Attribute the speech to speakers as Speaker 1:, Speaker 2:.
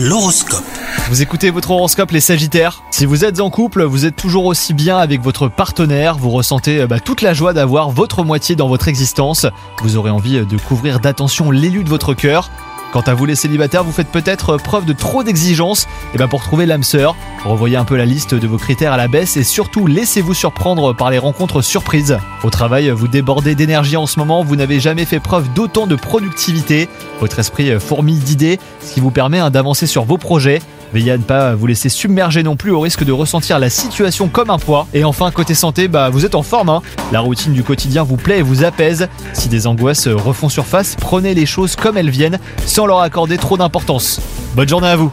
Speaker 1: L'horoscope.
Speaker 2: Vous écoutez votre horoscope les Sagittaires Si vous êtes en couple, vous êtes toujours aussi bien avec votre partenaire, vous ressentez euh, bah, toute la joie d'avoir votre moitié dans votre existence, vous aurez envie euh, de couvrir d'attention l'élu de votre cœur. Quant à vous les célibataires, vous faites peut-être preuve de trop d'exigence. Et ben pour trouver l'âme sœur, revoyez un peu la liste de vos critères à la baisse et surtout laissez-vous surprendre par les rencontres surprises. Au travail, vous débordez d'énergie en ce moment, vous n'avez jamais fait preuve d'autant de productivité. Votre esprit fourmille d'idées, ce qui vous permet hein, d'avancer sur vos projets. Veillez à ne pas vous laisser submerger non plus au risque de ressentir la situation comme un poids. Et enfin, côté santé, bah vous êtes en forme. Hein. La routine du quotidien vous plaît et vous apaise. Si des angoisses refont surface, prenez les choses comme elles viennent, sans leur accorder trop d'importance. Bonne journée à vous